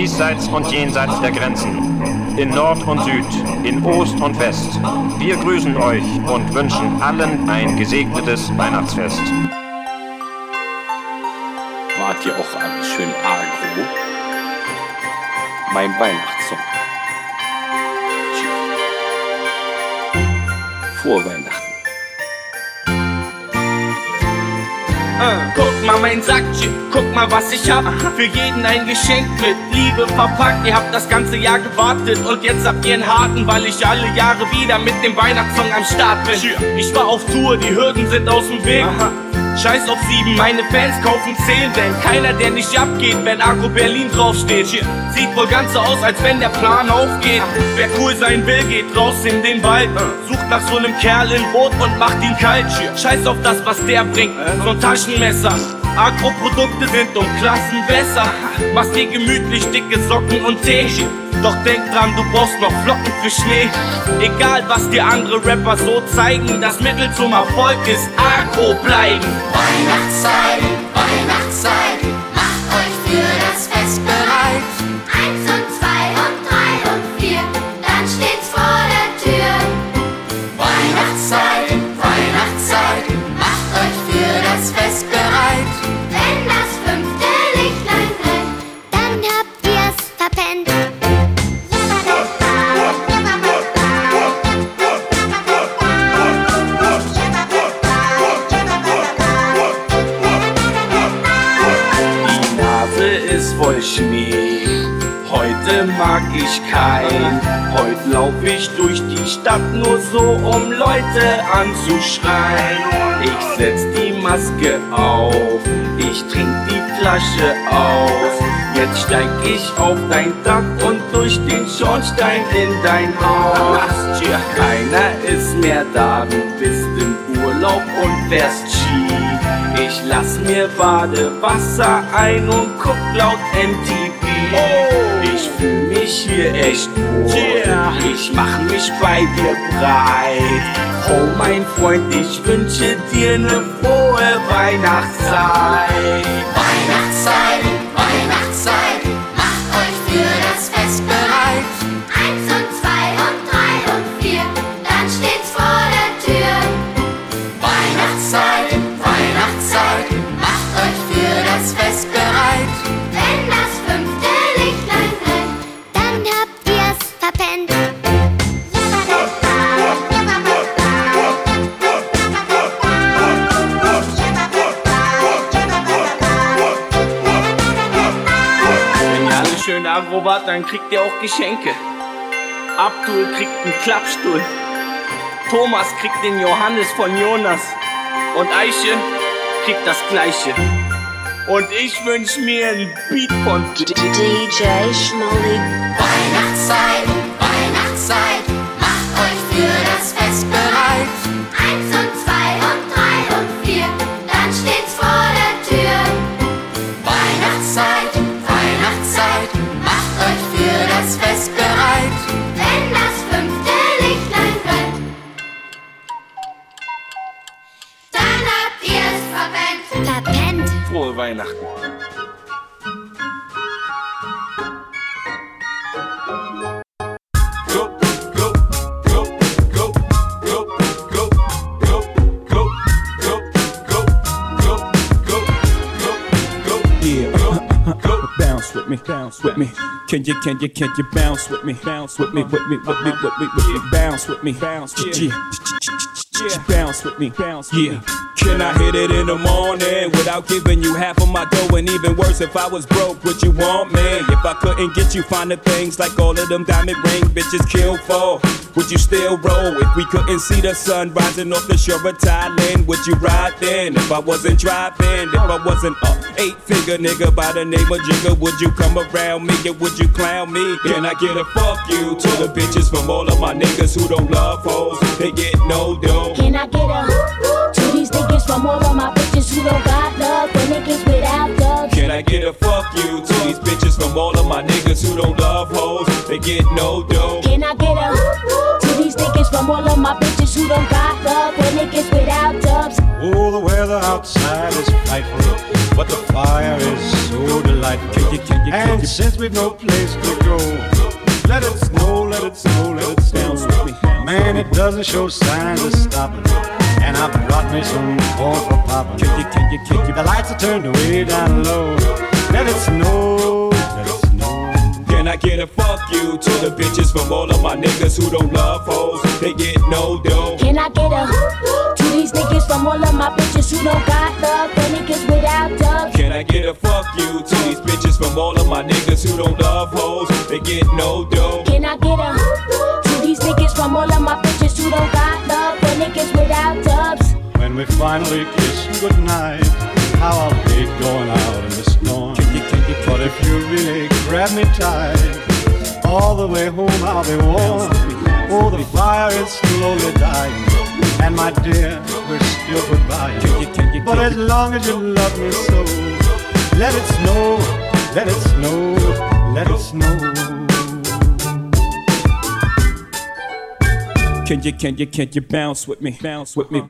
diesseits und jenseits der Grenzen, in Nord und Süd, in Ost und West. Wir grüßen euch und wünschen allen ein gesegnetes Weihnachtsfest. Wart ihr auch alle schön agro? Mein Weihnachtssong. Vor guck mal mein Sackchen, guck mal was ich hab. Für jeden ein Geschenk mit Liebe verpackt. Ihr habt das ganze Jahr gewartet und jetzt habt ihr einen harten, weil ich alle Jahre wieder mit dem Weihnachtssong am Start bin. Ich war auf Tour, die Hürden sind aus dem Weg. Scheiß auf sieben, meine Fans kaufen zehn, denn keiner, der nicht abgeht, wenn Agro Berlin draufsteht. Sieht wohl ganz so aus, als wenn der Plan aufgeht. Wer cool sein will, geht raus in den Wald. Sucht nach so einem Kerl in Rot und macht ihn kalt. Scheiß auf das, was der bringt, so ein Taschenmesser. Agro-Produkte sind um Klassen besser. Machst dir gemütlich dicke Socken und Tee. Doch denk dran, du brauchst noch Flocken für Schnee. Egal was dir andere Rapper so zeigen, das Mittel zum Erfolg ist Agro bleiben. Weihnachtszeit, Weihnachtszeit, Schnee. Heute mag ich kein. Heute lauf ich durch die Stadt nur so, um Leute anzuschreien. Ich setz die Maske auf, ich trink die Flasche aus. Jetzt steig ich auf dein Dach und durch den Schornstein in dein Haus. Keiner ist mehr da, du bist im Urlaub und fährst Ski. Lass mir Badewasser ein und guck laut MTV. Ich fühl mich hier echt wohl. Ich mach mich bei dir breit. Oh mein Freund, ich wünsche dir ne frohe Weihnachtszeit. Weihnachtszeit, Weihnachtszeit, macht euch für dann kriegt ihr auch Geschenke. Abdul kriegt einen Klappstuhl. Thomas kriegt den Johannes von Jonas. Und Eiche kriegt das gleiche. Und ich wünsch mir einen Beat von DJ Schmolly. Weihnachtszeit, Weihnachtszeit, macht euch für das Fest bereit. Eins Frohe Weihnachten. Yeah. bounce with me, bounce with me. Can you, can you, can you bounce with me, bounce with me, with me, with me, with me, with me, bounce with me, bounce, yeah. Yeah. Bounce with me, bounce, yeah. Can I hit it in the morning without giving you half of my dough? And even worse, if I was broke, would you want me? If I couldn't get you finer things like all of them diamond ring bitches kill for, would you still roll? If we couldn't see the sun rising off the shore of Thailand, would you ride then? If I wasn't driving, if I wasn't a eight figure nigga by the name of Jigga, would you come around me and would you clown me? Can I get a fuck you to the bitches from all of my niggas who don't love hoes? They get no dough. Can I get a from all of my bitches who don't got love for niggas without love? Can I get a fuck you to these bitches from all of my niggas who don't love hoes? They get no dough. Can I get a to these niggas from all of my bitches who don't got love for niggas without dubs? Oh, the way weather outside is frightful, but the fire is so delightful. And since we've no place to go, let it snow, let it snow, let it snow. Man, it doesn't show signs of stopping. And I brought me some corn for popping. The lights are turned way down low. Let it snow, let it snow. Can I get a fuck you to the bitches from all of my niggas who don't love hoes? They get no dough. Can I get a to these niggas from all of my bitches who don't got love for niggas without dubs? Can I get a fuck you to these bitches from all of my niggas who don't love finally kiss goodnight, how I'll hate going out in the storm. But if you really grab me tight, all the way home I'll be warm. Oh, the fire is slowly dying, and my dear, we're still goodbye. But as long as you love me so, let it snow, let it snow, let it snow. Can you, can you, can you bounce with me? Bounce with me.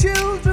Children?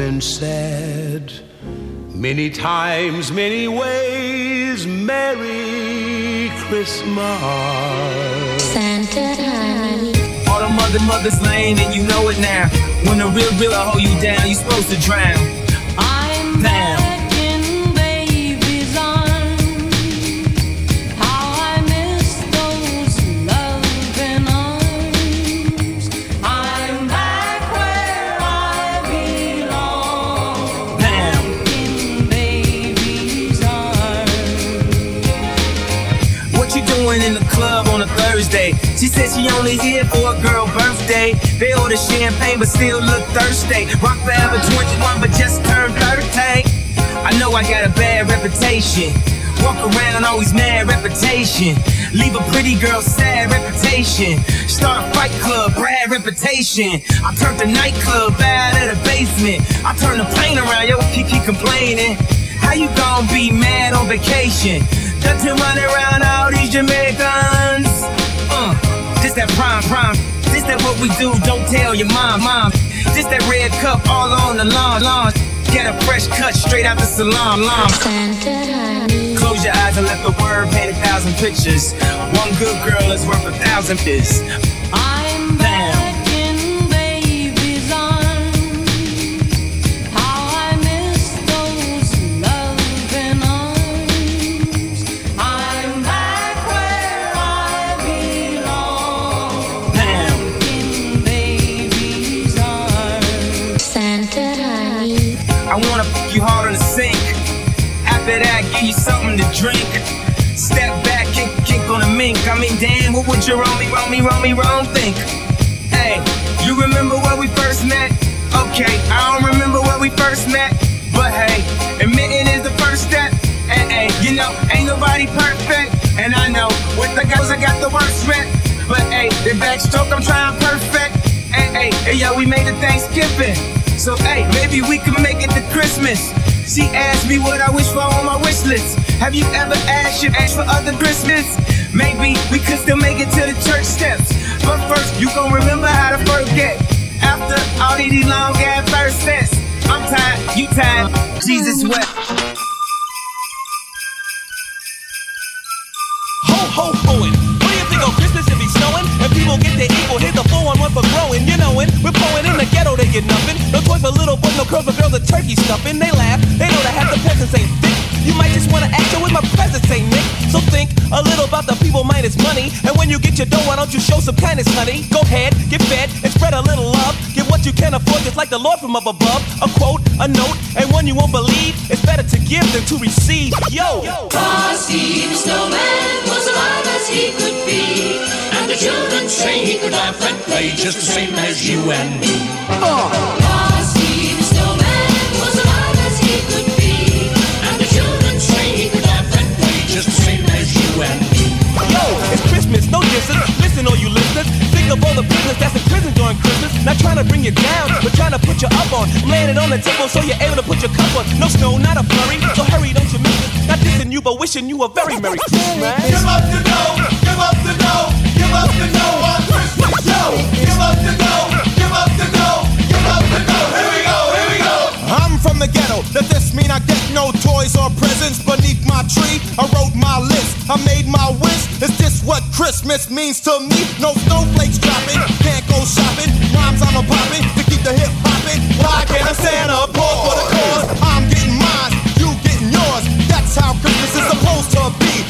Been said many times, many ways, Merry Christmas. Santa honey. All the mother mothers lane and you know it now. When the real real hold you down, you're supposed to drown. Said she only here for a girl birthday. They order champagne but still look thirsty. Rock forever 21 but just turned 30. I know I got a bad reputation. Walk around always mad reputation. Leave a pretty girl sad reputation. Start a fight club, bad reputation. I turned the nightclub out of the basement. I turned the plane around, yo, keep, keep complaining. How you gon' be mad on vacation? Got to run around all these Jamaicans. This that prime, prime. This that what we do, don't tell your mom, mom. This that red cup all on the lawn, lawn. Get a fresh cut straight out the salon, lawn. Close your eyes and let the word paint a thousand pictures. One good girl is worth a thousand fish. Damn, what would your me, Romy, me, wrong think? Hey, you remember where we first met? Okay, I don't remember where we first met. But hey, admitting is the first step. Hey, hey, you know, ain't nobody perfect. And I know, with the guys, I got the worst rep. But hey, the backstroke, I'm trying perfect. Hey, hey, hey, yo, we made it Thanksgiving. So, hey, maybe we can make it to Christmas. She asked me what I wish for on my wish list. Have you ever asked your ask for other Christmas? Maybe we could still make it to the church steps. But first, you gon' remember how to forget. After all these long ass first sets, I'm tired, you tired, Jesus wept. Ho ho hoing. What do you think on Christmas it be snowing? And people get their equal, hit the 411 for growing. You knowin', we're blowing in the ghetto, they get nothing. No toys for little boys, no curls for girls, a turkey stuffing. They laugh, they know that half the peasants ain't thick. You might just wanna act with my presence, ain't Nick. So think a little about the people minus money. And when you get your dough, why don't you show some kindness, honey? Go ahead, get fed, and spread a little love. Get what you can afford, just like the Lord from up above. A quote, a note, and one you won't believe. It's better to give than to receive. Yo! Frosty the snowman was alive as he could be. And the children say he could laugh and play just the same as you and me. Uh. Frosty trying to bring you down, but trying to put you up on. It on the table so you're able to put your cup on. No snow, not a flurry, so hurry, don't you miss it. Not dissing you, but wishing you a very Merry Christmas. Give up the dough, give up the dough, give up the dough on Christmas show. Give up the dough, I'm from the ghetto. Does this mean I get no toys or presents beneath my tree? I wrote my list. I made my wish. Is this what Christmas means to me? No snowflakes dropping. Can't go shopping. Rhymes I'm a popping to keep the hip hopping. Why can't a Santa pause for the cause? I'm getting mine. You getting yours. That's how Christmas is supposed to be.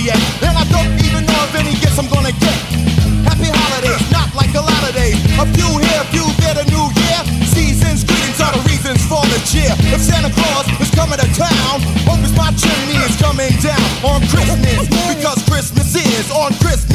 Yet. And I don't even know if any gifts I'm gonna get. Happy holidays, not like a lot of days. A few here, a few there, the new year. Seasons, greetings are the reasons for the cheer. If Santa Claus is coming to town, hope it's my chimney is coming down on Christmas. Because Christmas is on Christmas.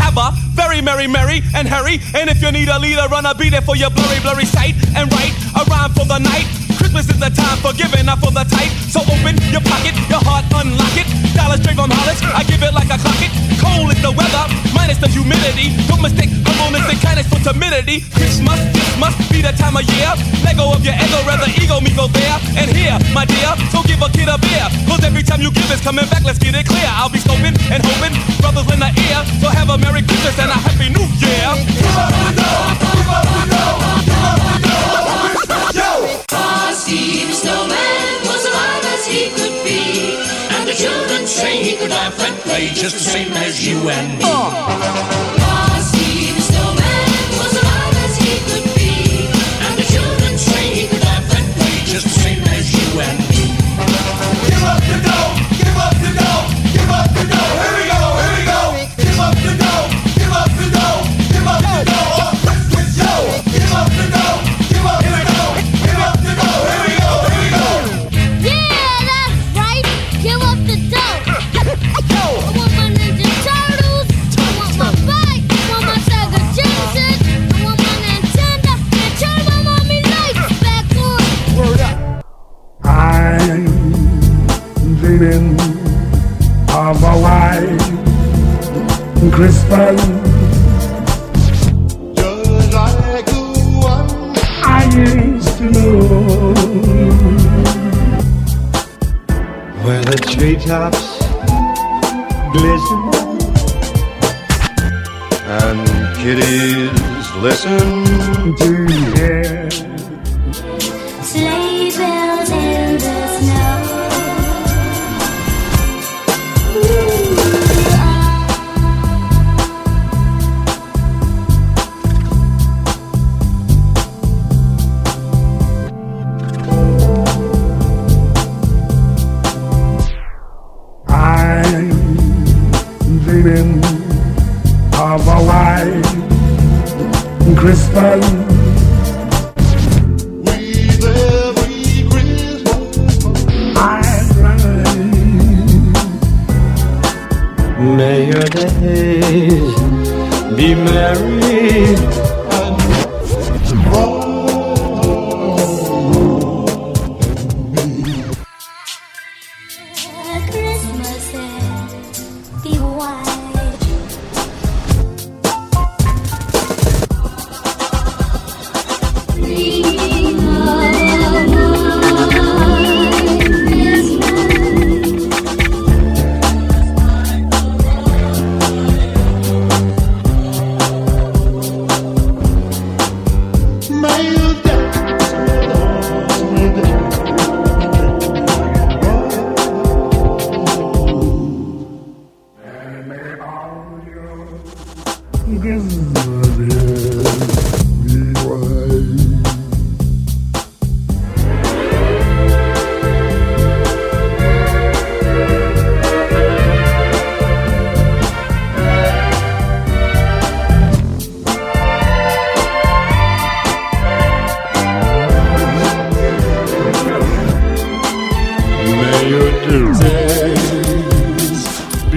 Have a very merry, merry, and hurry. And if you need a leader, run a be there for your blurry, blurry sight. And write a rhyme for the night. Christmas is the time for giving, not for the tight. So open your pocket, your heart, unlock it. Dollars straight from Hollis, I give it like a clock it. Cold is the weather, minus the humidity. Don't mistake humbleness and kindness for timidity. Christmas, this must be the time of year. Let go of your ego, rather ego me go there. And here, my dear, so give a kid a beer. Cause every time you give it's coming back, let's get it clear. I'll be scoping and hoping, brothers in the ear. So have a Merry Christmas and a Happy New Year. Frosty the snowman say he could laugh and play just the same as you and me. Frosty Christmas. Just like the one I used to know. Where the treetops glisten and kitties listen to hear Sleigh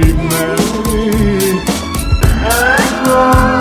be merry and.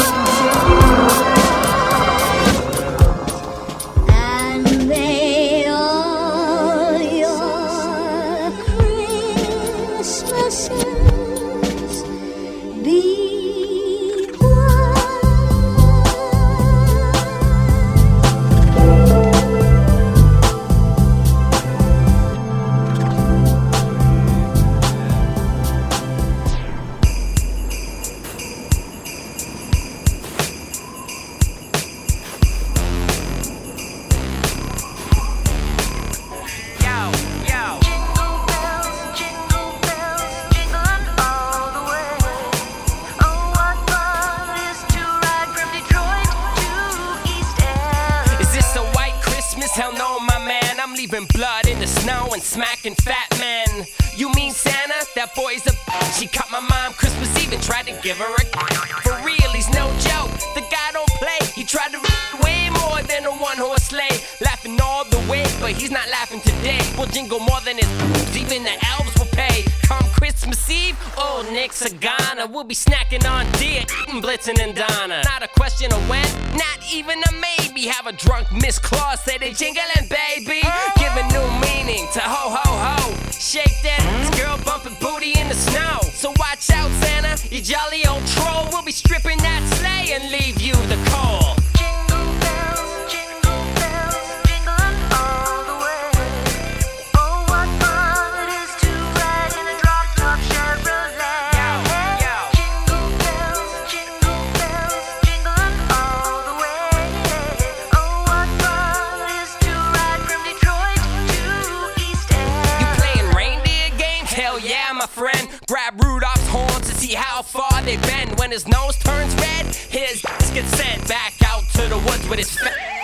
when his nose turns red, his gets sent back out to the woods with his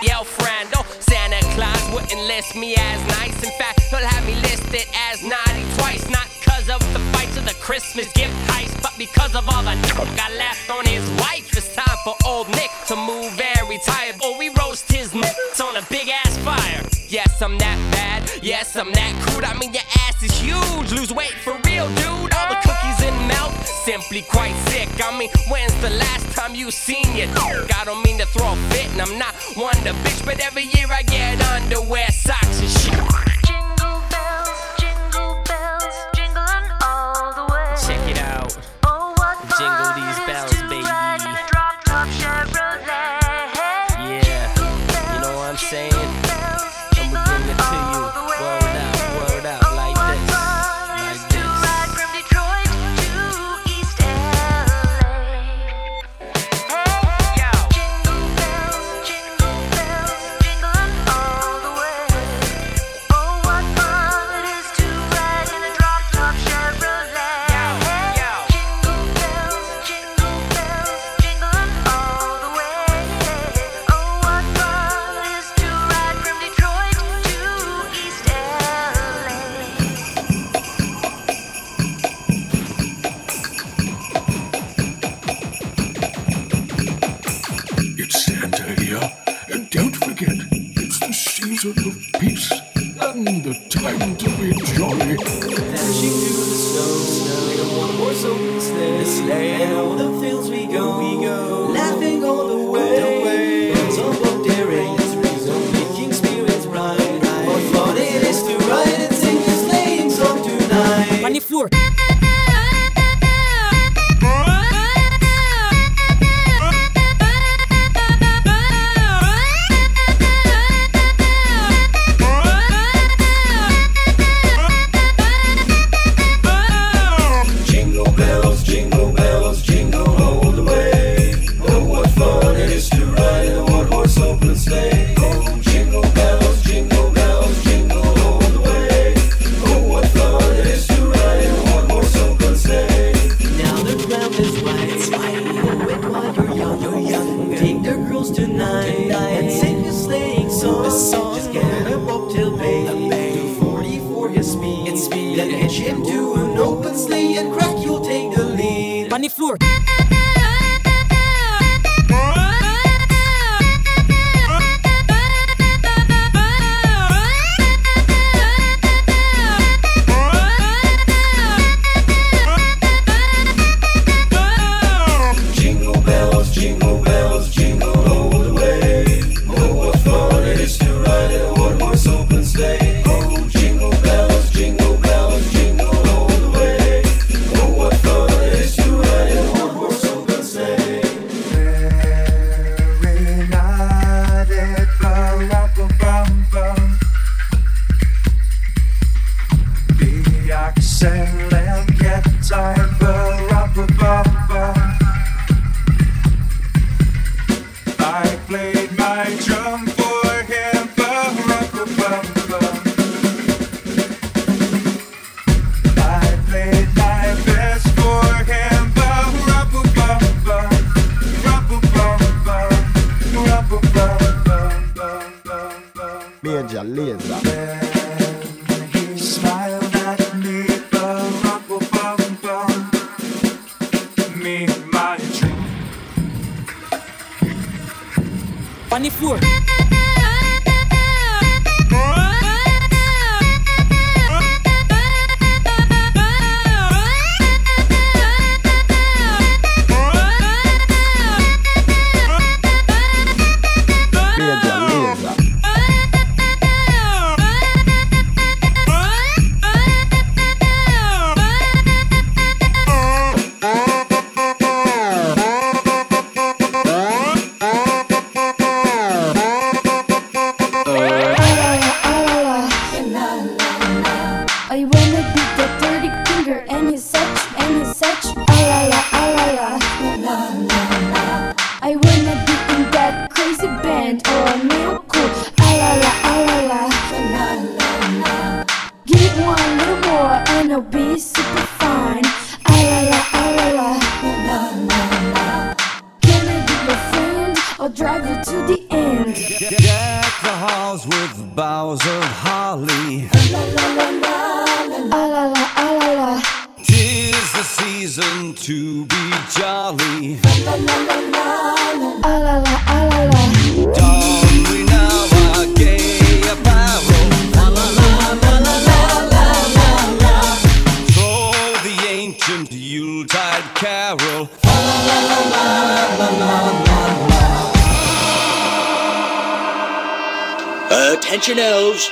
yo friend. Oh, Santa Claus wouldn't list me as nice. In fact, he'll have me listed as naughty twice. Not cause of the fights of the Christmas gift heist, but because of all the n- I left on his wife. It's time for old Nick to move and retire. Oh, we roast his nuts on a big ass fire. Yes, I'm that bad. Yes, I'm that crude. I mean, your ass is simply quite sick. I mean, when's the last time you seen your dick? I don't mean to throw a fit, and I'm not one to bitch, but every year I get underwear, socks, and shit. gives the peace and the time to be jolly. Dashing through the snow, snow. Like a one horse open sleigh. This sleigh and all the fields we go, we go. pinch your nose.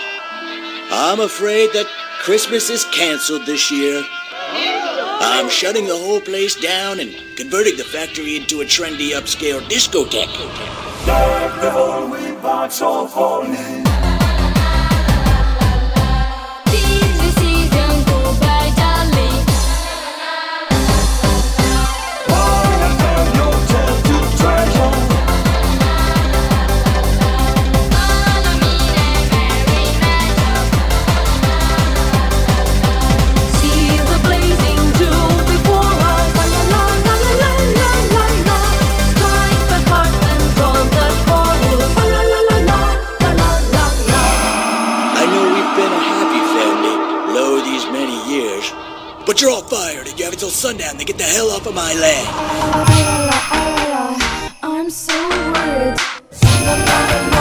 I'm afraid that Christmas is canceled this year. I'm shutting the whole place down and converting the factory into a trendy upscale discotheque. You're all fired, and you have until sundown to get the hell off of my land. Oh, la, la, la, I'm.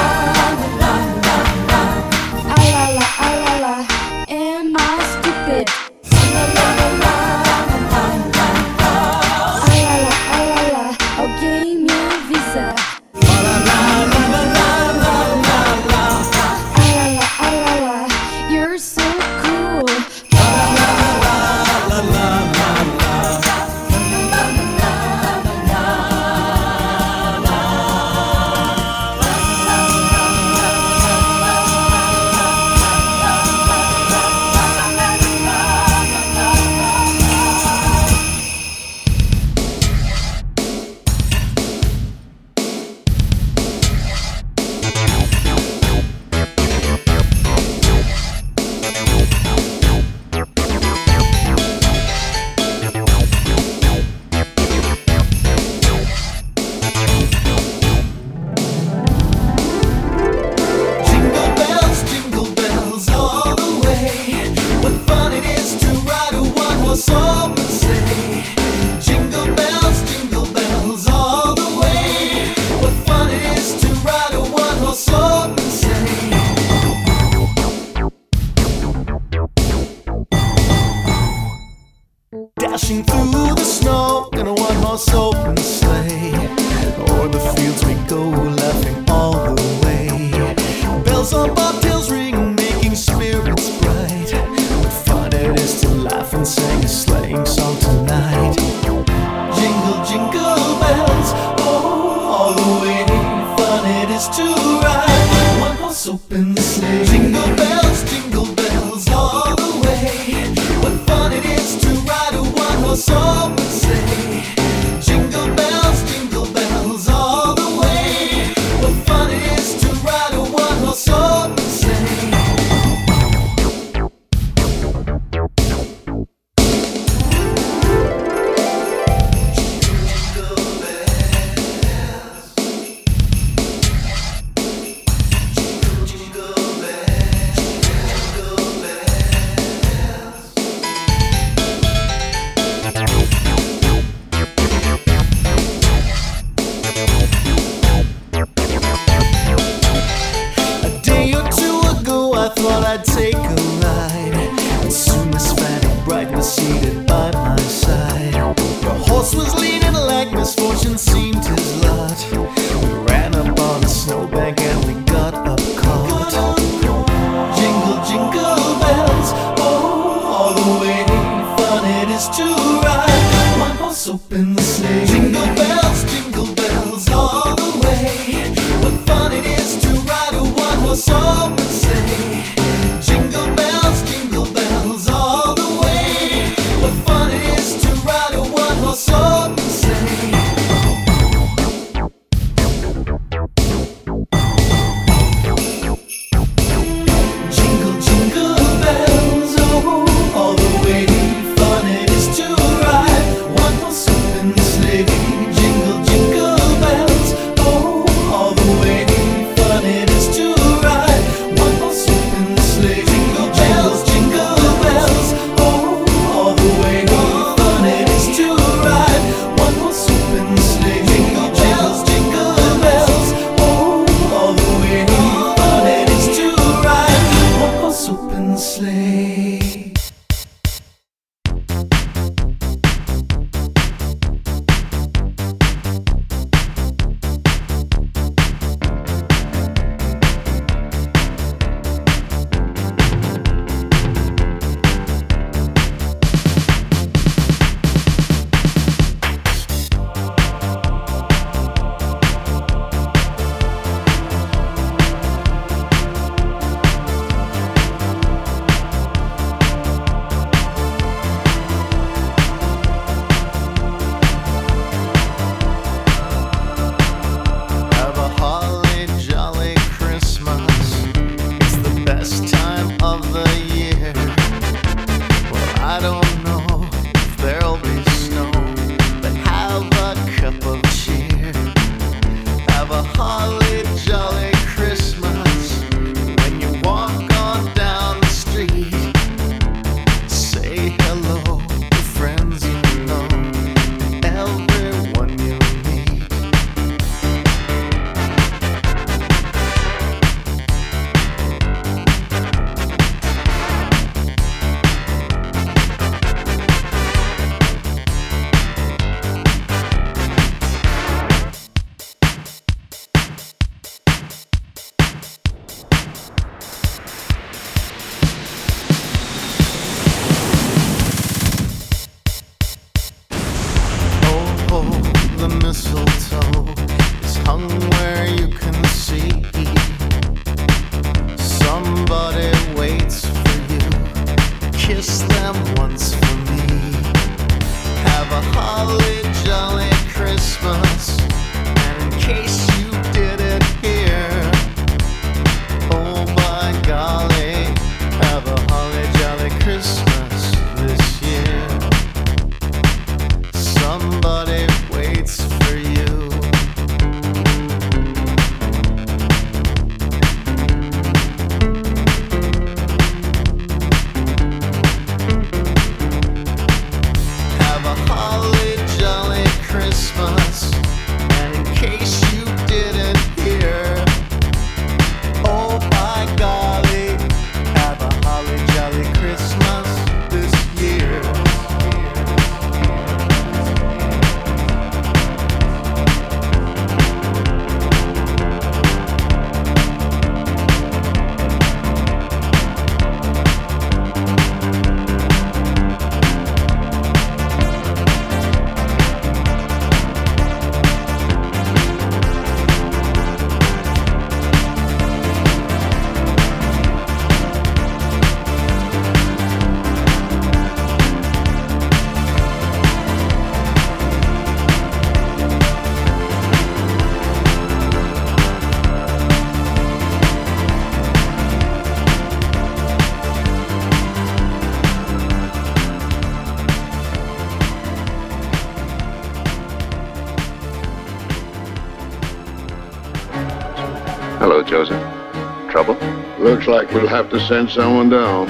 Looks like we'll have to send someone down.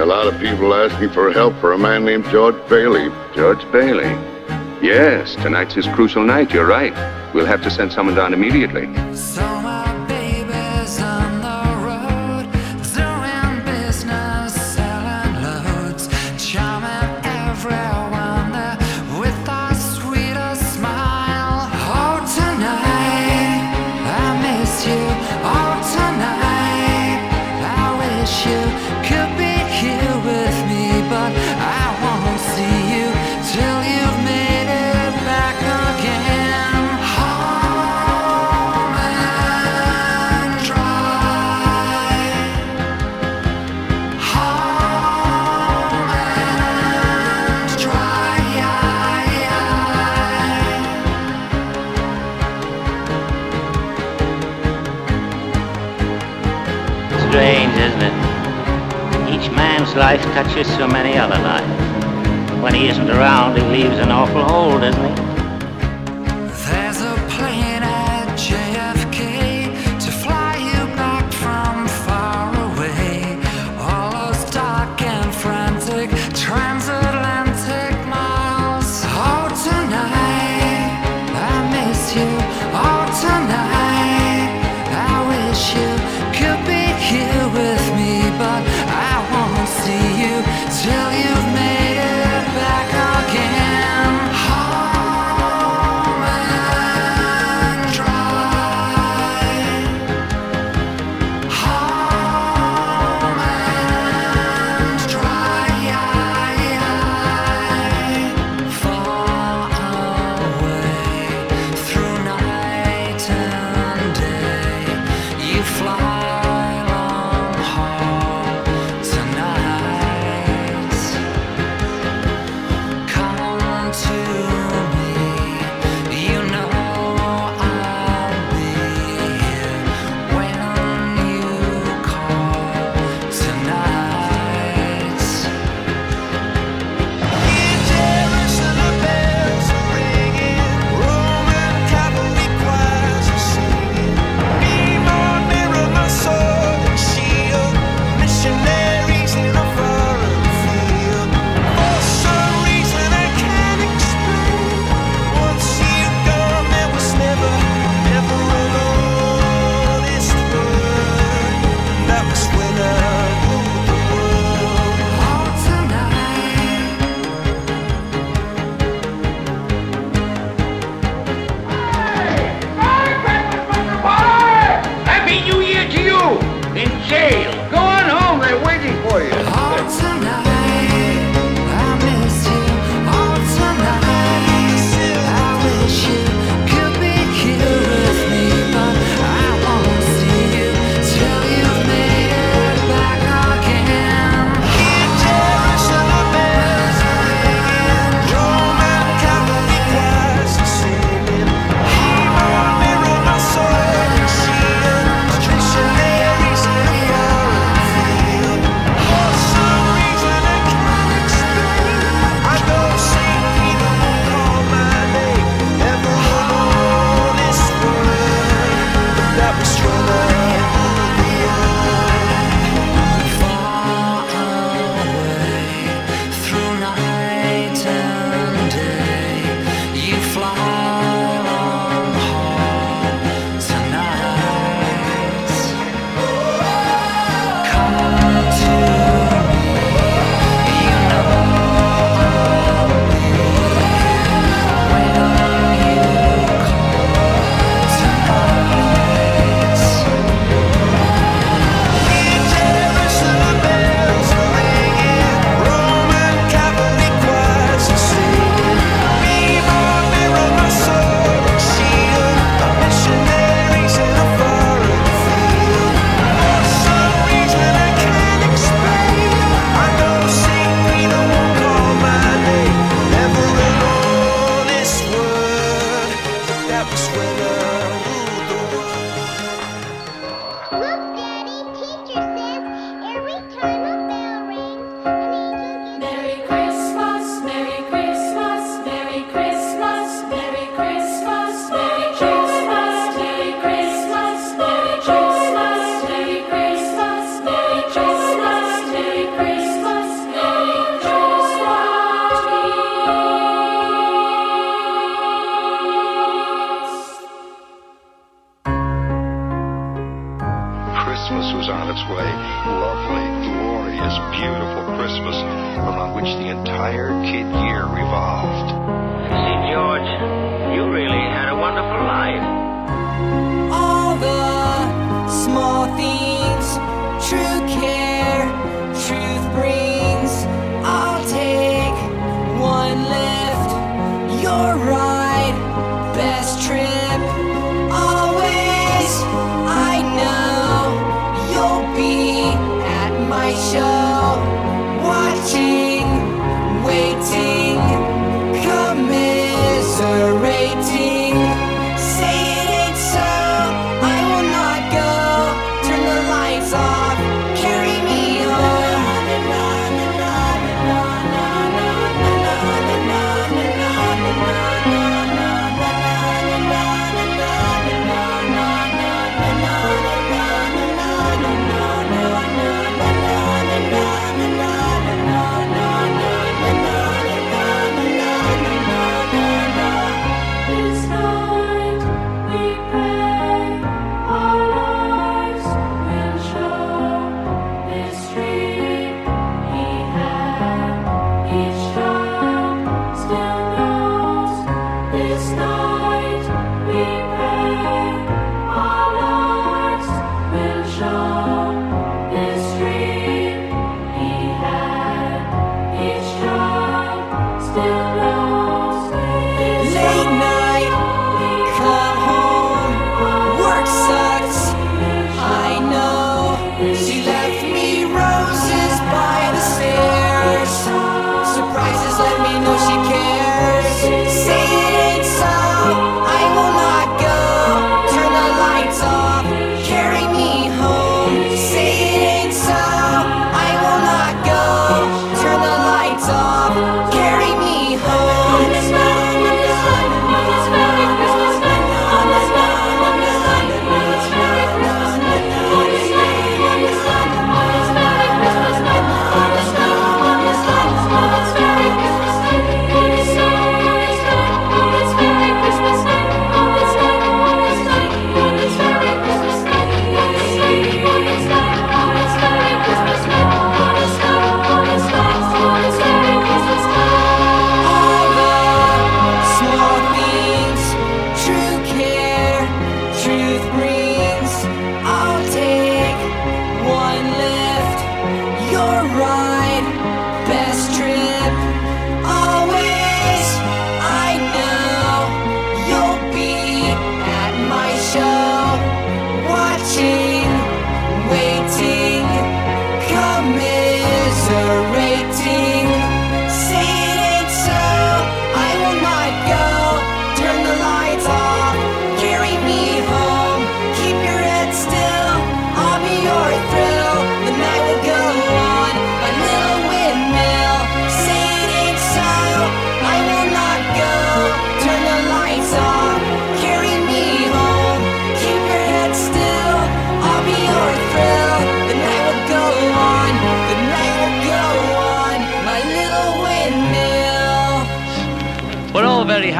A lot of people asking for help for a man named George Bailey. George Bailey? Yes, tonight's his crucial night. You're right. We'll have to send someone down immediately. life touches so many other lives. When he isn't around, he leaves an awful hole, doesn't he?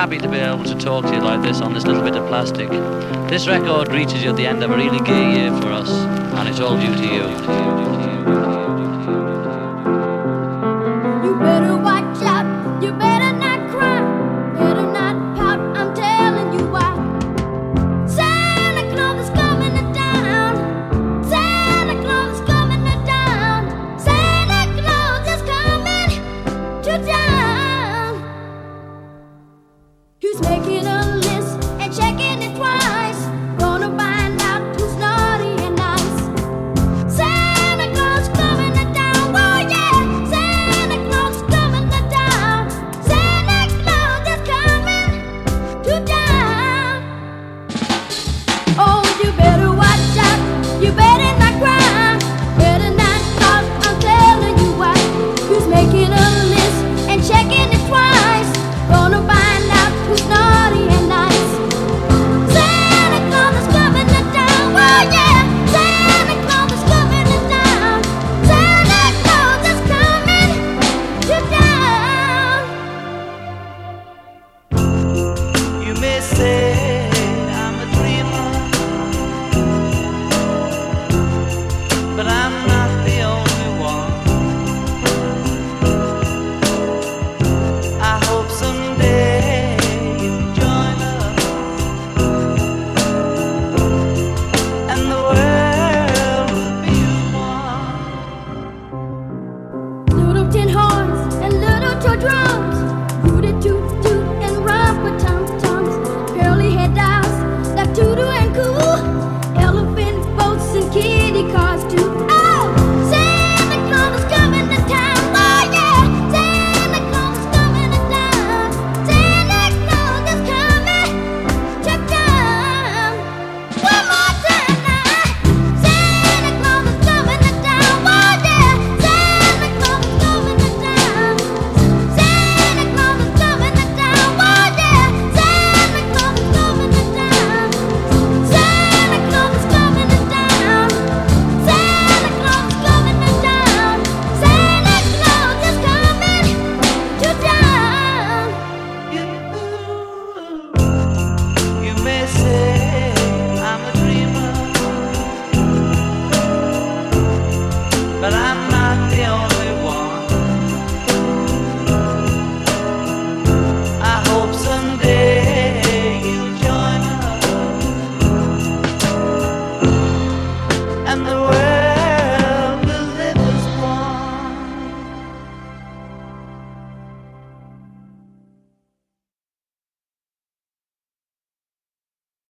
Happy to be able to talk to you like this on this little bit of plastic. This record reaches you at the end of a really gay year for us, and it's all due to you. You